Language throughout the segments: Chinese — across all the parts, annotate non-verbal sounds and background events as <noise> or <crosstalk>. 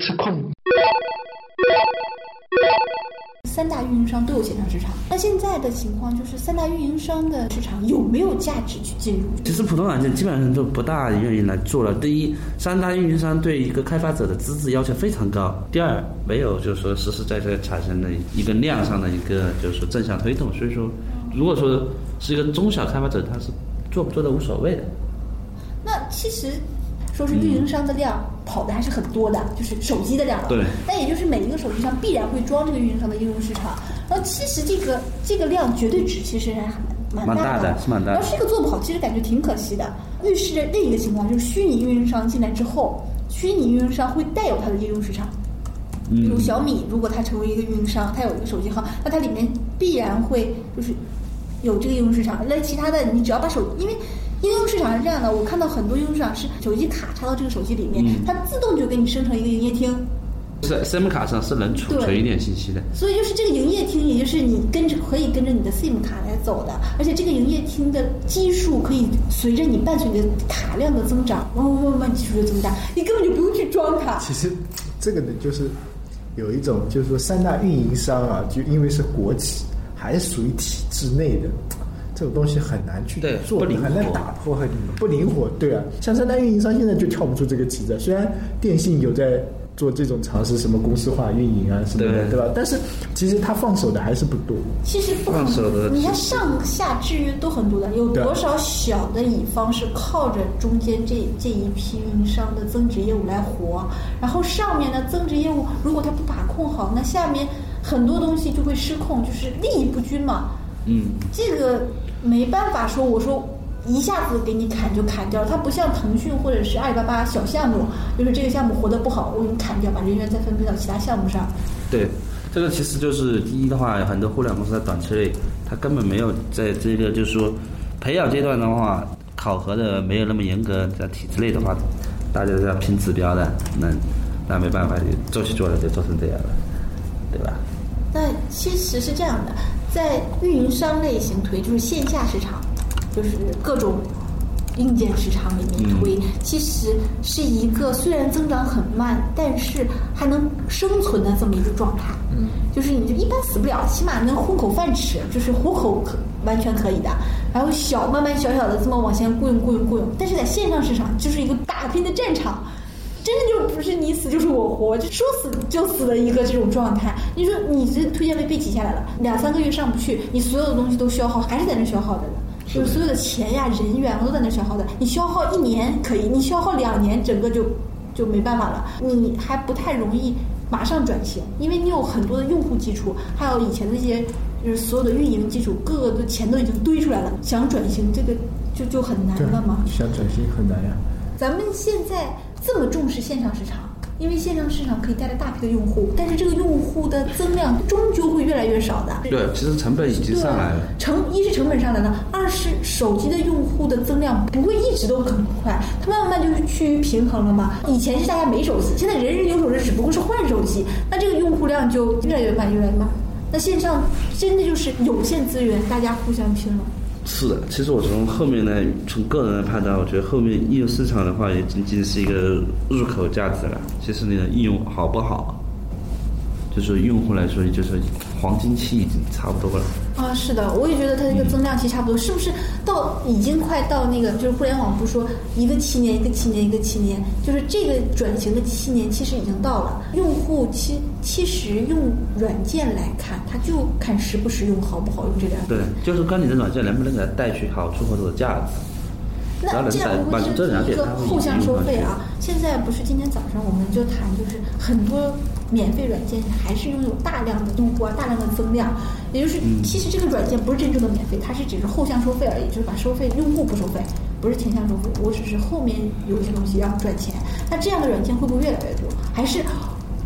吃空。三大运营商都有线上市场，那现在的情况就是三大运营商的市场有没有价值去进入？其实普通软件基本上都不大愿意来做了。第一，三大运营商对一个开发者的资质要求非常高；第二，没有就是说实实在在产生的一个量上的一个就是说正向推动。所以说，如果说是一个中小开发者，他是做不做的无所谓的。那其实。说是运营商的量跑的还是很多的，就是手机的量。对。那也就是每一个手机上必然会装这个运营商的应用市场。然后其实这个这个量绝对值其实还蛮蛮大的，是蛮大的。要是这个做不好，其实感觉挺可惜的。预示着另一个情况就是虚拟运营商进来之后，虚拟运营商会带有它的应用市场。比如小米，如果它成为一个运营商，它有一个手机号，那它里面必然会就是有这个应用市场。那其他的你只要把手，因为。应用市场是这样的，我看到很多应用市场是手机卡插到这个手机里面，它自动就给你生成一个营业厅。是 SIM 卡上是能储存一点信息的。所以就是这个营业厅，也就是你跟着可以跟着你的 SIM 卡来走的，而且这个营业厅的基数可以随着你伴随你的卡量的增长，慢慢慢慢基数就增大，你根本就不用去装卡。其实这个呢，就是有一种就是说三大运营商啊，就因为是国企，还是属于体制内的。这种东西很难去做，很难打破，很不灵活。对啊，像三大运营商现在就跳不出这个旗子。虽然电信有在做这种尝试，什么公司化运营啊什么的，对吧？但是其实他放手的还是不多。其实不放手的，你看上下制约都很多的，有多少小的乙方是靠着中间这这一批运营商的增值业务来活？然后上面的增值业务，如果他不把控好，那下面很多东西就会失控，就是利益不均嘛。嗯，这个。没办法说，我说一下子给你砍就砍掉，它不像腾讯或者是阿里巴巴小项目，就是这个项目活得不好，我给你砍掉，把人员再分配到其他项目上。对，这个其实就是第一的话，很多互联网公司在短期内，它根本没有在这个就是说培养阶段的话，考核的没有那么严格，在体制内的话，大家都要拼指标的，那那没办法，做起做来就做成这样了，对吧？那其实是这样的。在运营商类型推，就是线下市场，就是各种硬件市场里面推，其实是一个虽然增长很慢，但是还能生存的这么一个状态。嗯，就是你就一般死不了，起码能混口饭吃，就是糊口可完全可以的。然后小慢慢小小的这么往前雇佣雇佣雇佣，但是在线上市场就是一个打拼的战场。真的就不是你死就是我活，就说死就死的一个这种状态。你说你这推荐位被挤下来了，两三个月上不去，你所有的东西都消耗，还是在那消耗着呢，就是所有的钱呀、人员都在那消耗的。你消耗一年可以，你消耗两年，整个就就没办法了。你还不太容易马上转型，因为你有很多的用户基础，还有以前的那些就是所有的运营基础，各个的钱都已经堆出来了，想转型这个就就很难了嘛。想转型很难呀。咱们现在。这么重视线上市场，因为线上市场可以带来大批的用户，但是这个用户的增量终究会越来越少的。对，其实成本已经上来了。成一是成本上来了，二是手机的用户的增量不会一直都很快，它慢慢就是趋于平衡了嘛。以前是大家没手机，现在人人有手机，只不过是换手机，那这个用户量就越来越慢，越来越慢。那线上真的就是有限资源，大家互相拼了。是的，其实我从后面呢，从个人来判断，我觉得后面应用市场的话，也仅仅是一个入口价值了。其实你的应用好不好，就是用户来说，就是黄金期已经差不多了。啊，是的，我也觉得它这个增量期差不多，是不是到已经快到那个，就是互联网不说一个七年一个七年一个七年，就是这个转型的七年其实已经到了。用户其其实用软件来看，他就看实不实用、好不好用这两个对，就是看你的软件能不能给它带去好处或者价值。那这样不是一个互相收费啊？现在不是今天早上我们就谈，就是很多免费软件还是拥有大量的用户啊，大量的增量。也就是其实这个软件不是真正的免费，它是只是后向收费而已，就是把收费用户不收费，不是前向收费。我只是后面有一些东西要赚钱。那这样的软件会不会越来越多？还是？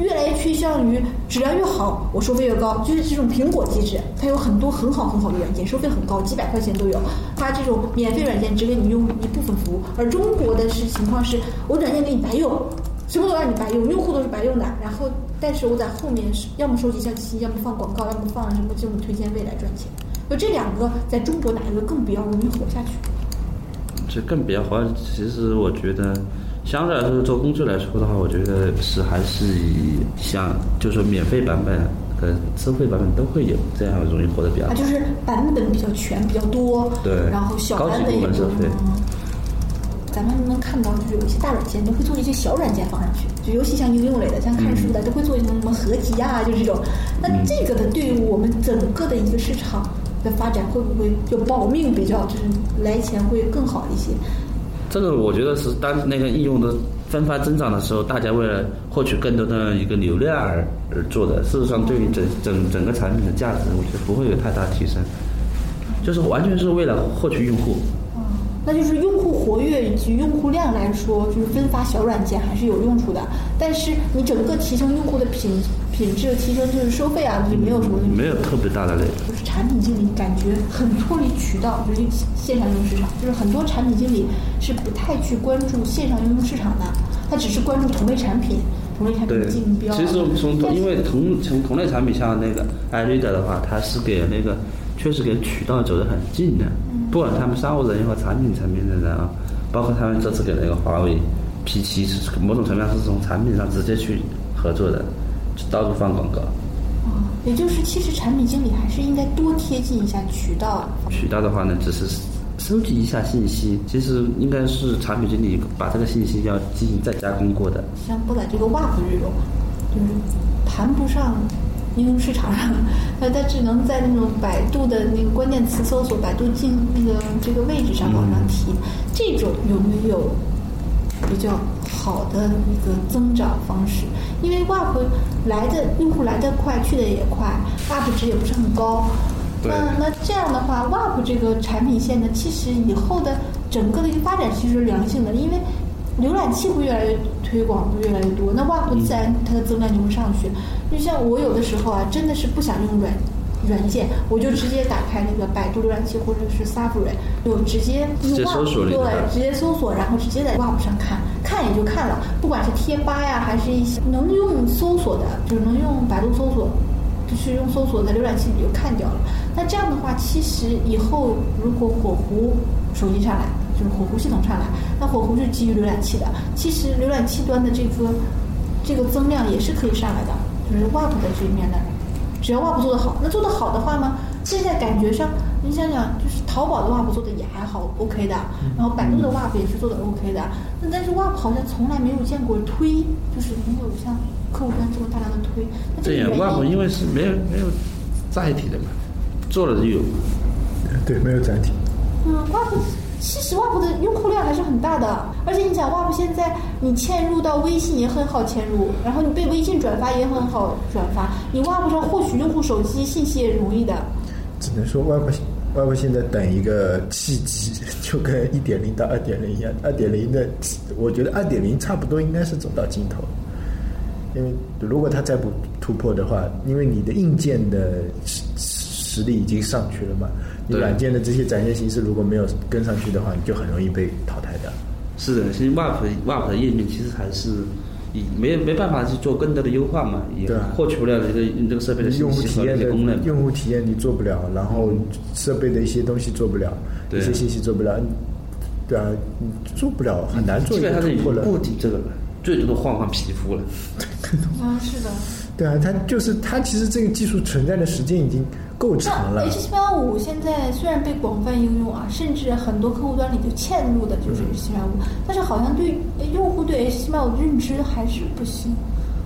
越来越趋向于质量越好，我收费越高，就是这种苹果机制，它有很多很好很好的软件，收费很高，几百块钱都有。它这种免费软件只给你用一部分服务，而中国的是情况是，我软件给你白用，什么都让你白用，用户都是白用的。然后，但是我在后面是要么收集信息，要么放广告，要么放什么这种推荐位来赚钱。就这两个，在中国哪一个更比较容易活下去？这更比较活，其实我觉得。相对来说，做工具来说的话，我觉得是还是以像就是说免费版本和收费版本都会有，这样容易活得比较。啊，就是版本比较全，比较多。对。然后小版本也收费。咱们能看到，就是有一些大软件都会做一些小软件放上去，就尤其像应用类的，像看书的都会做什么什么合集啊，就这种。那这个的对于我们整个的一个市场的发展，会不会就保命比较，就是来钱会更好一些？这个我觉得是当那个应用的分发增长的时候，大家为了获取更多的一个流量而而做的。事实上，对于整整整个产品的价值，我觉得不会有太大提升，就是完全是为了获取用户。那就是用户活跃以及用户量来说，就是分发小软件还是有用处的。但是你整个提升用户的品品质，提升就是收费啊，就没有什么没有特别大的累。就是产品经理感觉很脱离渠道，就是线上应用市场。就是很多产品经理是不太去关注线上应用市场的，他只是关注同类产品、同类产品竞标。其实从因为同从同类产品像那个 iReader 的话，它是给那个确实跟渠道走得很近的。不管他们商务人员和产品层面的人啊，包括他们这次给那个华为 P7，是某种层面上是从产品上直接去合作的，到处放广告。哦，也就是其实产品经理还是应该多贴近一下渠道。渠道的话呢，只是收集一下信息，其实应该是产品经理把这个信息要进行再加工过的。像不在这个 WAP 这种，就是谈不上。应用市场上，呃，它只能在那种百度的那个关键词搜索、百度进那个这个位置上往上提，这种有没有比较好的一个增长方式？因为 WAP 来的用户来的快，去的也快，UP 值也不是很高。那那这样的话，WAP 这个产品线呢，其实以后的整个的一个发展其实是良性的，因为。浏览器会越来越推广，会越来越多，那 WAP 自然它的增量就会上去。就像我有的时候啊，真的是不想用软软件，我就直接打开那个百度浏览器或者是 Safari，就直接用 WAP 对，直接搜索，然后直接在 WAP 上看，看也就看了。不管是贴吧呀，还是一些能用搜索的，就是能用百度搜索，就是用搜索在浏览器里就看掉了。那这样的话，其实以后如果火狐手机上来。就是火狐系统上来，那火狐是基于浏览器的。其实浏览器端的这个这个增量也是可以上来的，就是 WAP 的这一面的。只要 WAP 做得好，那做得好的话呢，现在感觉上，你想想，就是淘宝的 WAP 做的也还好，OK 的。然后百度的 WAP 也是做的 OK 的。那但是 WAP 好像从来没有见过推，就是没有像客户端这么大量的推。这也 WAP 因为是没有没有载体的嘛，做了就有。对，没有载体。嗯，WAP。其实 WAP 的用户量还是很大的，而且你想 WAP 现在你嵌入到微信也很好嵌入，然后你被微信转发也很好转发，你 WAP 上获取用户手机信息也容易的。只能说 WAP WAP 现在等一个契机，就跟一点零到二点零一样，二点零的我觉得二点零差不多应该是走到尽头，因为如果它再不突破的话，因为你的硬件的实实力已经上去了嘛。你软件的这些展现形式如果没有跟上去的话，你就很容易被淘汰的。是的，其实 WAP WAP 的页面其实还是以没没办法去做更多的优化嘛，也获取不了这个这个设备的用户体验的功能。用户体验你做不了，然后设备的一些东西做不了，一些信息做不了，对啊，做不了很难做。基本上是已经固定这个了，最多的换换皮肤了。<laughs> <laughs> 啊，是的。对啊，它就是它，其实这个技术存在的时间已经够长了。H 七八五现在虽然被广泛应用啊，甚至很多客户端里就嵌入的就是 H 七八五，但是好像对用户对 H 七八五的认知还是不行。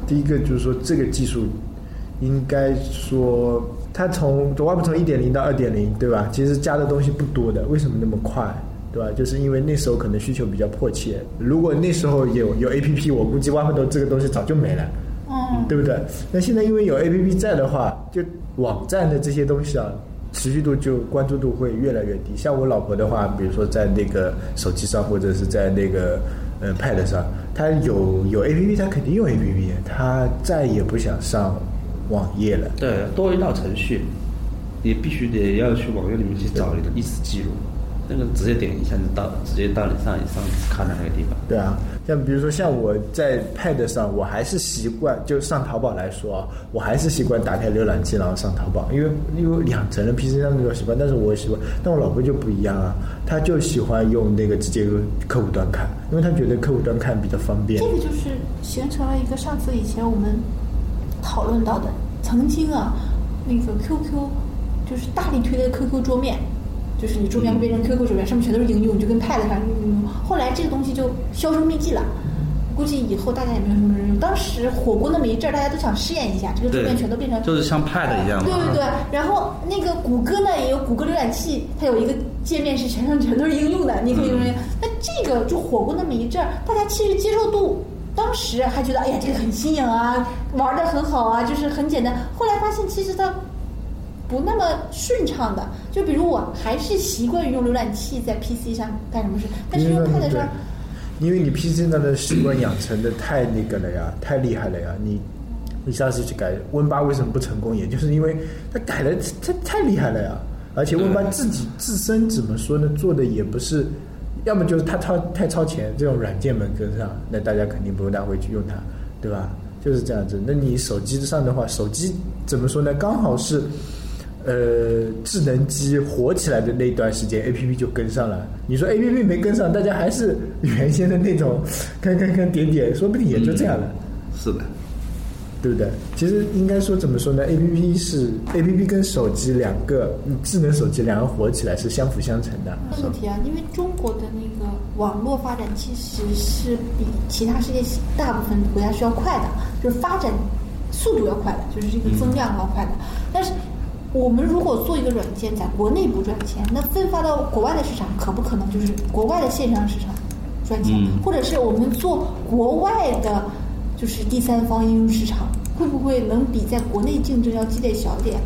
第一个就是说，这个技术应该说，它从 Web 从一点零到二点零，对吧？其实加的东西不多的，为什么那么快？对吧？就是因为那时候可能需求比较迫切。如果那时候有有 APP，我估计 WAP 的这个东西早就没了。嗯，对不对？那现在因为有 A P P 在的话，就网站的这些东西啊，持续度就关注度会越来越低。像我老婆的话，比如说在那个手机上或者是在那个呃 Pad 上，她有有 A P P，她肯定用 A P P，她再也不想上网页了。对，多一道程序，你必须得要去网页里面去找你的历史记录。那个直接点一下就到，直接到你上上看的那个地方。对啊，像比如说像我在 Pad 上，我还是习惯就上淘宝来说啊，我还是习惯打开浏览器然后上淘宝，因为因为两层的 PC 上那种习惯。但是我习惯，但我老婆就不一样啊，她就喜欢用那个直接用客户端看，因为她觉得客户端看比较方便。这个就是形成了一个上次以前我们讨论到的，曾经啊，那个 QQ 就是大力推的 QQ 桌面。就是你桌面会变成 QQ 桌面，上面全都是应用，就跟 Pad 上应用。后来这个东西就销声匿迹了，估计以后大家也没有什么人用。当时火过那么一阵儿，大家都想试验一下，这个桌面全都变成就是像 Pad 一样。对对对，然后那个谷歌呢也有谷歌浏览器，它有一个界面是全上全都是应用的，你可以用。那这个就火过那么一阵儿，大家其实接受度当时还觉得哎呀这个很新颖啊，玩的很好啊，就是很简单。后来发现其实它。不那么顺畅的，就比如我还是习惯于用浏览器在 PC 上干什么事，但是用 Pad 上，因为你 PC 上的习惯养成的太那个了呀，太厉害了呀，你你上次去改 Win 八为什么不成功？也就是因为它改的太太厉害了呀，而且 Win 八自己自身怎么说呢？做的也不是，要么就是它超太超前，这种软件没跟上，那大家肯定不大会去用它，对吧？就是这样子。那你手机上的话，手机怎么说呢？刚好是。呃，智能机火起来的那段时间，A P P 就跟上了。你说 A P P 没跟上，大家还是原先的那种，看看看点点，说不定也就这样了。是的，对不对？其实应该说怎么说呢？A P P 是 A P P 跟手机两个智能手机两个火起来是相辅相成的。问题啊，因为中国的那个网络发展其实是比其他世界大部分国家是要快的，就是发展速度要快的，就是这个增量要快的，但是。我们如果做一个软件，在国内不赚钱，那分发到国外的市场，可不可能就是国外的线上市场赚钱？或者是我们做国外的，就是第三方应用市场，会不会能比在国内竞争要激烈小点？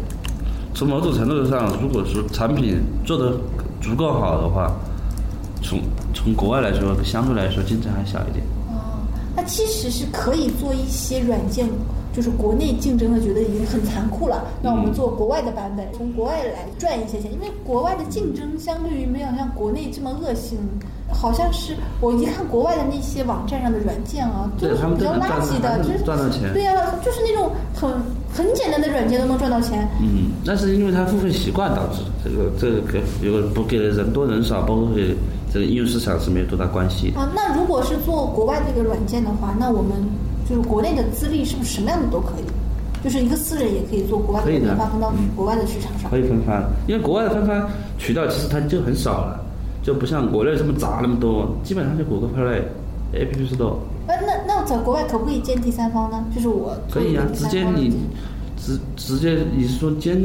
从某种程度上，如果说产品做的足够好的话，从从国外来说，相对来说竞争还小一点。哦，那其实是可以做一些软件。就是国内竞争的觉得已经很残酷了，那我们做国外的版本，从国外来赚一些钱。因为国外的竞争相对于没有像国内这么恶性，好像是我一看国外的那些网站上的软件啊，都是比较垃圾的，就是赚到钱。对呀，就是那种很很简单的软件都能赚到钱。嗯，那是因为它付费习惯导致这个这个给如果不给人多人少，包括给这个应用市场是没有多大关系。啊，那如果是做国外这个软件的话，那我们。就是国内的资历是不是什么样的都可以？就是一个私人也可以做国外的分发，分到国外的市场上。可以分发，因为国外的分发渠道其实它就很少了，就不像国内这么杂那么多，基本上就谷歌 Play、App Store。呃，那那在国外可不可以建第三方呢？就是我可以啊，直接你直直接你是说兼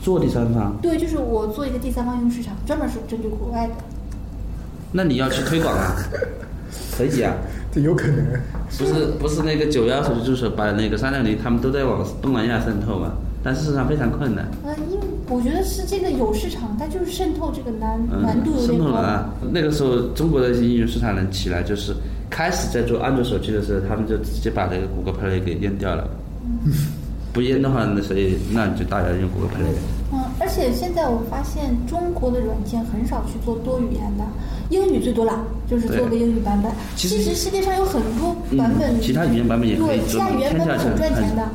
做第三方？对，就是我做一个第三方应用市场，专门是针对国外的。那你要去推广啊？可以啊。有可能，不是不是那个九幺手机助手把那个三六零，他们都在往东南亚渗透嘛，但事实上非常困难。呃，因为我觉得是这个有市场，但就是渗透这个难难度有点高。渗透了，那个时候中国的应用市场能起来，就是开始在做安卓手机的时候，他们就直接把那个谷歌 Play 给淹掉了。不淹的话，那所以那你就大家用谷歌 Play。嗯，而且现在我发现中国的软件很少去做多语言的。英语最多了，就是做个英语版本。其实世界上有很多版本，其他语言版本也可以做，其他语言版本很赚钱的。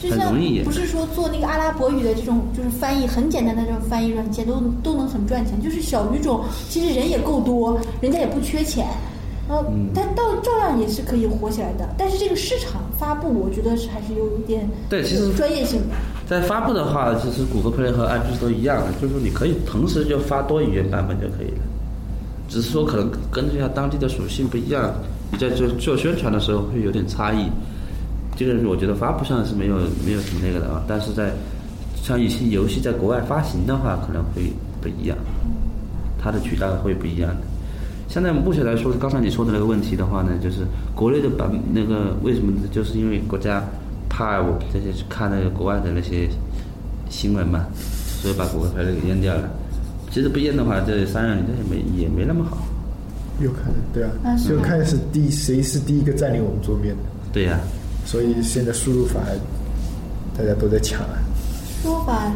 就像不是说做那个阿拉伯语的这种，就是翻译很简单的这种翻译软件，都都能很赚钱。就是小语种，其实人也够多，人家也不缺钱，然后但到照样也是可以火起来的。但是这个市场发布，我觉得是还是有一点对，其实专业性的。在发布的话，其实谷歌 Play 和 APPS 都一样的，就是说你可以同时就发多语言版本就可以了。只是说可能根据它当地的属性不一样，你在做做宣传的时候会有点差异。这个我觉得发布上是没有没有什么那个的啊，但是在像一些游戏在国外发行的话可能会不一样，它的渠道会不一样的。现在目前来说，刚才你说的那个问题的话呢，就是国内的版那个为什么？就是因为国家怕我这些去看那个国外的那些新闻嘛，所以把谷歌牌给淹掉了。其实不验的话，这三两零这也没也没那么好。有可能，对啊，就看是第谁是第一个占领我们桌面的。对呀。所以现在输入法大家都在抢啊。输入法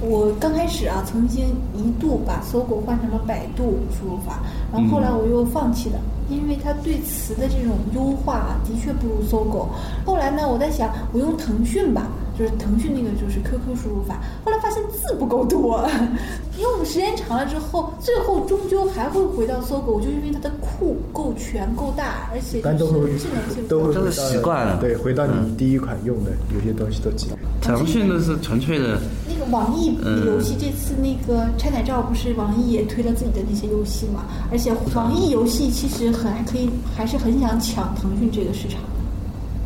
我刚开始啊，曾经一度把搜狗换成了百度输入法，然后后来我又放弃了，因为它对词的这种优化的确不如搜狗。后来呢，我在想，我用腾讯吧。就是腾讯那个就是 QQ 输入法，后来发现字不够多，<laughs> 用时间长了之后，最后终究还会回到搜狗，就因为它的库够全够大，而且都会智能性都是习惯了，对，回到你第一款用的有些东西都记得。腾讯的是纯粹的。那个网易游戏这次那个拆奶照不是网易也推了自己的那些游戏嘛？而且网易游戏其实很还可以，还是很想抢腾讯这个市场。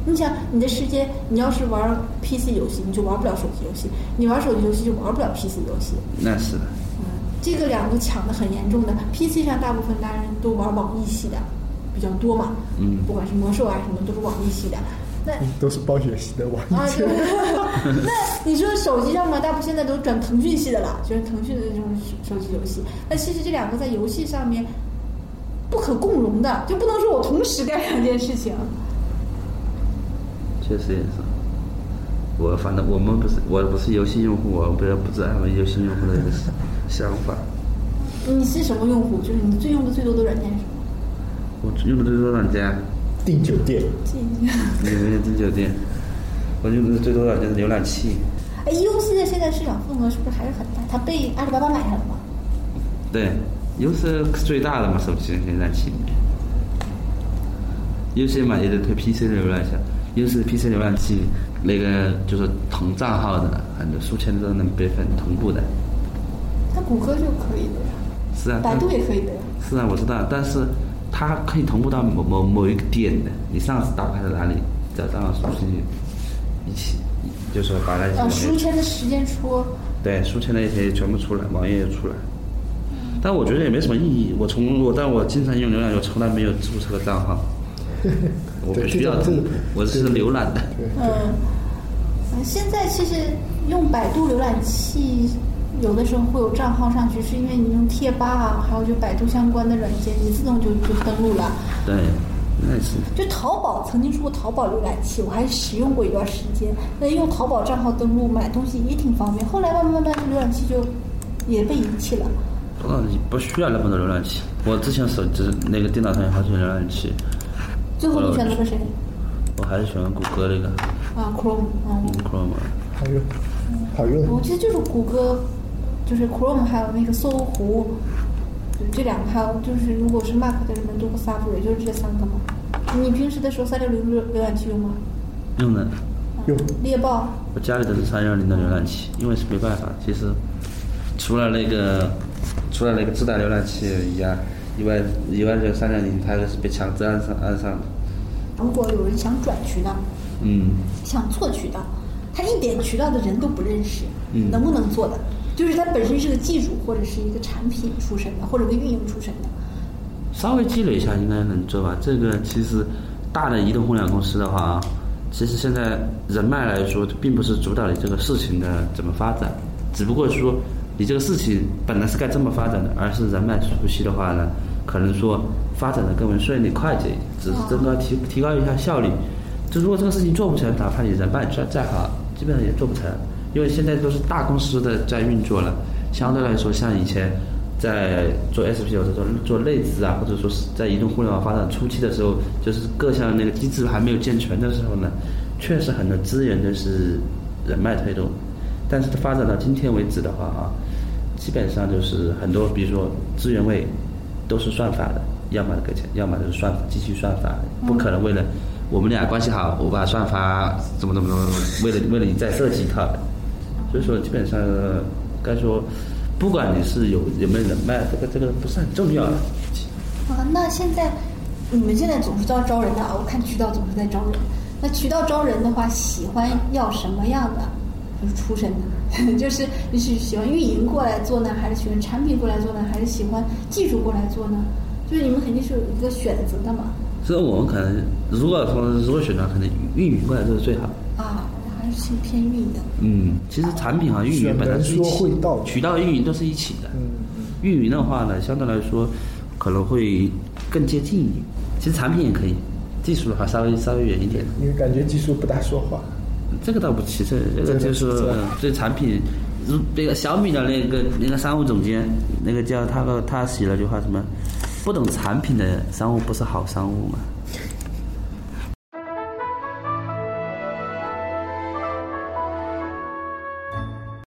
你想，你的时间，你要是玩 PC 游戏，你就玩不了手机游戏；你玩手机游戏，就玩不了 PC 游戏。那是的。嗯，这个两个抢的很严重的。PC 上大部分大人都玩网易系的比较多嘛。嗯。不管是魔兽啊什么，都是网易系的。那都是暴雪系的网易。啊，对。<laughs> 那你说手机上嘛，大部分现在都转腾讯系的了，就是腾讯的这种手机游戏。那其实这两个在游戏上面不可共融的，就不能说我同时干两件事情。确实也是，我反正我们不是我不是游戏用户，我不要不知道游戏用户的一个想法。你是什么用户？就是你最用的最多的软件是什么？我用的最多软件订酒店。订订酒店。我用的最多的就是浏览器。哎，U C 的现在市场份额是不是还是很大？它被阿里巴巴买下了吗？对，U C 最大的嘛，手机浏览器。U C 嘛也得推 P C 的浏览器。又是 PC 浏览器，那个就是同账号的，很多数千都能备份同步的。那谷歌就可以的呀。是啊。百度也可以的呀。是啊，我知道，但是它可以同步到某某某一个点的，你上次打开在哪里，只要账号输进去，一起，就是说把那些。啊，书签的时间戳。对，书签那些全部出来，网页也出来。但我觉得也没什么意义。我从我但我经常用浏览，我从来没有注册个账号。<laughs> 我不需要，我是浏览的。嗯，现在其实用百度浏览器，有的时候会有账号上去，是因为你用贴吧啊，还有就百度相关的软件，你自动就就登录了。对，那是。就淘宝曾经出过淘宝浏览器，我还使用过一段时间。那用淘宝账号登录买东西也挺方便。后来慢慢慢慢，浏览器就也被遗弃了。嗯，不需要那么多浏览器。我之前手机那个电脑上有好几个浏览器。最后你选择了谁？我还是喜欢谷歌那个。啊，Chrome，嗯，Chrome，好用，好用。我记得就是谷歌，就是 Chrome，还有那个搜狐，这两个，还有就是如果是 Mac 的人们都 Safari，就是这三个嘛。你平时的时候三六零浏浏览器用吗？用的。用。猎豹。我家里都是三六零的浏览器，因为是没办法，其实除了那个，除了那个自带浏览器以外，以外以外这个三点零，它是被强制安上安上的。如果有人想转渠道，嗯，想做渠道，他一点渠道的人都不认识，嗯，能不能做的？就是他本身是个技术或者是一个产品出身的，或者个运营出身的。稍微积累一下应该能做吧。这个其实大的移动互联网公司的话，其实现在人脉来说，并不是主导你这个事情的怎么发展，只不过说。你这个事情本来是该这么发展的，而是人脉熟悉的话呢，可能说发展的更为顺利快捷，只是增高提提高一下效率。就如果这个事情做不成，哪怕你人脉再再好，基本上也做不成，因为现在都是大公司的在运作了。相对来说，像以前在做 SP 或者做做内资啊，或者说是在移动互联网发展初期的时候，就是各项那个机制还没有健全的时候呢，确实很多资源都是人脉推动。但是它发展到今天为止的话啊。基本上就是很多，比如说资源位，都是算法的，要么给钱，要么就是算机器算法，不可能为了我们俩关系好，我把算法怎么怎么怎么，为了为了你再设计一套。所以说，基本上该说，不管你是有有没有人脉，这个这个不是很重要的。啊，那现在你们现在总是在招人的啊？我看渠道总是在招人。那渠道招人的话，喜欢要什么样的？就是出身的，<laughs> 就是你是喜欢运营过来做呢，还是喜欢产品过来做呢，还是喜欢技术过来做呢？就是你们肯定是有一个选择的嘛。所以我们可能如果说如果选择，可能运营过来做是最好。啊，还是偏偏运营。嗯，其实产品和运营本来是一起，渠道运营都是一起的。嗯运营的话呢，相对来说可能会更接近一点。其实产品也可以，技术的话稍微稍微远一点。因为感觉技术不大说话。这个倒不其次，这个就是对产品，那个小米的那个那个商务总监，那个叫他个他写了句话什么，不懂产品的商务不是好商务嘛？